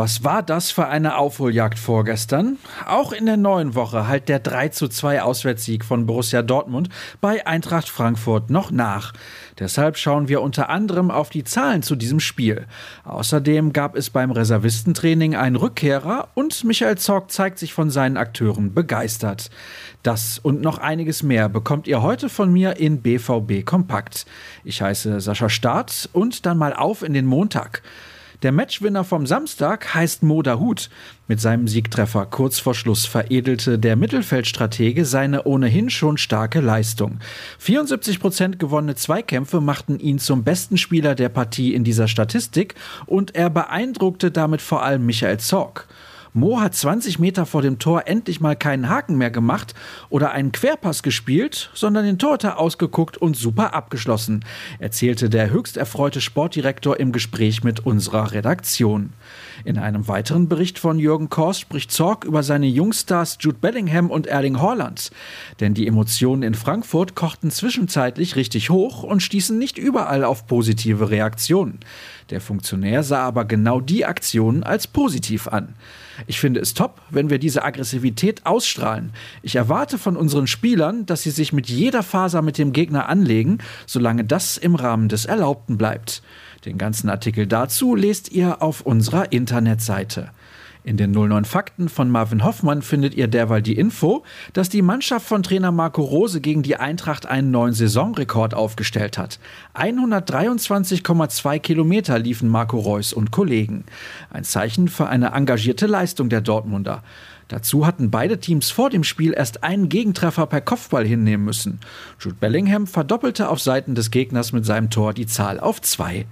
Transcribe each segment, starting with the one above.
Was war das für eine Aufholjagd vorgestern? Auch in der neuen Woche halt der 3 zu 2 Auswärtssieg von Borussia Dortmund bei Eintracht Frankfurt noch nach. Deshalb schauen wir unter anderem auf die Zahlen zu diesem Spiel. Außerdem gab es beim Reservistentraining einen Rückkehrer und Michael Zorg zeigt sich von seinen Akteuren begeistert. Das und noch einiges mehr bekommt ihr heute von mir in BVB Kompakt. Ich heiße Sascha Staat und dann mal auf in den Montag. Der Matchwinner vom Samstag heißt Mo Dahut. Mit seinem Siegtreffer kurz vor Schluss veredelte der Mittelfeldstratege seine ohnehin schon starke Leistung. 74 Prozent gewonnene Zweikämpfe machten ihn zum besten Spieler der Partie in dieser Statistik und er beeindruckte damit vor allem Michael Zorg. Mo hat 20 Meter vor dem Tor endlich mal keinen Haken mehr gemacht oder einen Querpass gespielt, sondern den Torhüter ausgeguckt und super abgeschlossen, erzählte der höchst erfreute Sportdirektor im Gespräch mit unserer Redaktion. In einem weiteren Bericht von Jürgen Kors spricht Zorg über seine Jungstars Jude Bellingham und Erling Haaland. Denn die Emotionen in Frankfurt kochten zwischenzeitlich richtig hoch und stießen nicht überall auf positive Reaktionen. Der Funktionär sah aber genau die Aktionen als positiv an. Ich finde es top, wenn wir diese Aggressivität ausstrahlen. Ich erwarte von unseren Spielern, dass sie sich mit jeder Faser mit dem Gegner anlegen, solange das im Rahmen des Erlaubten bleibt. Den ganzen Artikel dazu lest ihr auf unserer Internetseite. In den 09 Fakten von Marvin Hoffmann findet ihr derweil die Info, dass die Mannschaft von Trainer Marco Rose gegen die Eintracht einen neuen Saisonrekord aufgestellt hat. 123,2 Kilometer liefen Marco Reus und Kollegen. Ein Zeichen für eine engagierte Leistung der Dortmunder. Dazu hatten beide Teams vor dem Spiel erst einen Gegentreffer per Kopfball hinnehmen müssen. Jude Bellingham verdoppelte auf Seiten des Gegners mit seinem Tor die Zahl auf zwei.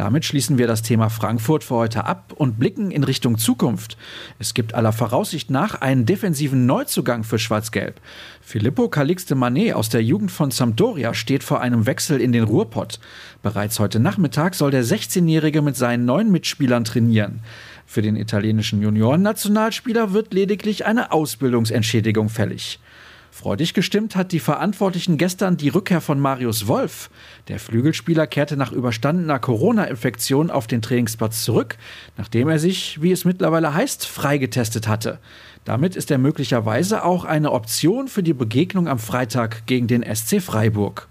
Damit schließen wir das Thema Frankfurt für heute ab und blicken in Richtung Zukunft. Es gibt aller Voraussicht nach einen defensiven Neuzugang für Schwarz-Gelb. Filippo Calixte Manet aus der Jugend von Sampdoria steht vor einem Wechsel in den Ruhrpott. Bereits heute Nachmittag soll der 16-Jährige mit seinen neuen Mitspielern trainieren. Für den italienischen Junioren-Nationalspieler wird lediglich eine Ausbildungsentschädigung fällig. Freudig gestimmt hat die Verantwortlichen gestern die Rückkehr von Marius Wolf. Der Flügelspieler kehrte nach überstandener Corona-Infektion auf den Trainingsplatz zurück, nachdem er sich, wie es mittlerweile heißt, freigetestet hatte. Damit ist er möglicherweise auch eine Option für die Begegnung am Freitag gegen den SC Freiburg.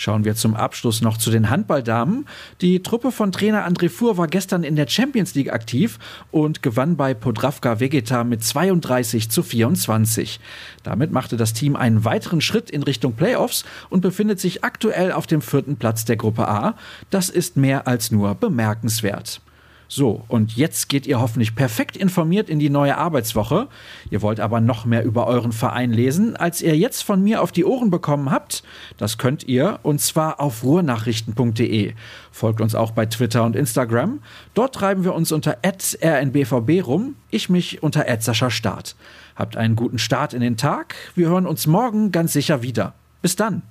Schauen wir zum Abschluss noch zu den Handballdamen. Die Truppe von Trainer André Fuhr war gestern in der Champions League aktiv und gewann bei Podravka Vegeta mit 32 zu 24. Damit machte das Team einen weiteren Schritt in Richtung Playoffs und befindet sich aktuell auf dem vierten Platz der Gruppe A. Das ist mehr als nur bemerkenswert. So, und jetzt geht ihr hoffentlich perfekt informiert in die neue Arbeitswoche. Ihr wollt aber noch mehr über euren Verein lesen, als ihr jetzt von mir auf die Ohren bekommen habt. Das könnt ihr, und zwar auf ruhrnachrichten.de. Folgt uns auch bei Twitter und Instagram. Dort treiben wir uns unter rnbvb rum, ich mich unter Start. Habt einen guten Start in den Tag. Wir hören uns morgen ganz sicher wieder. Bis dann.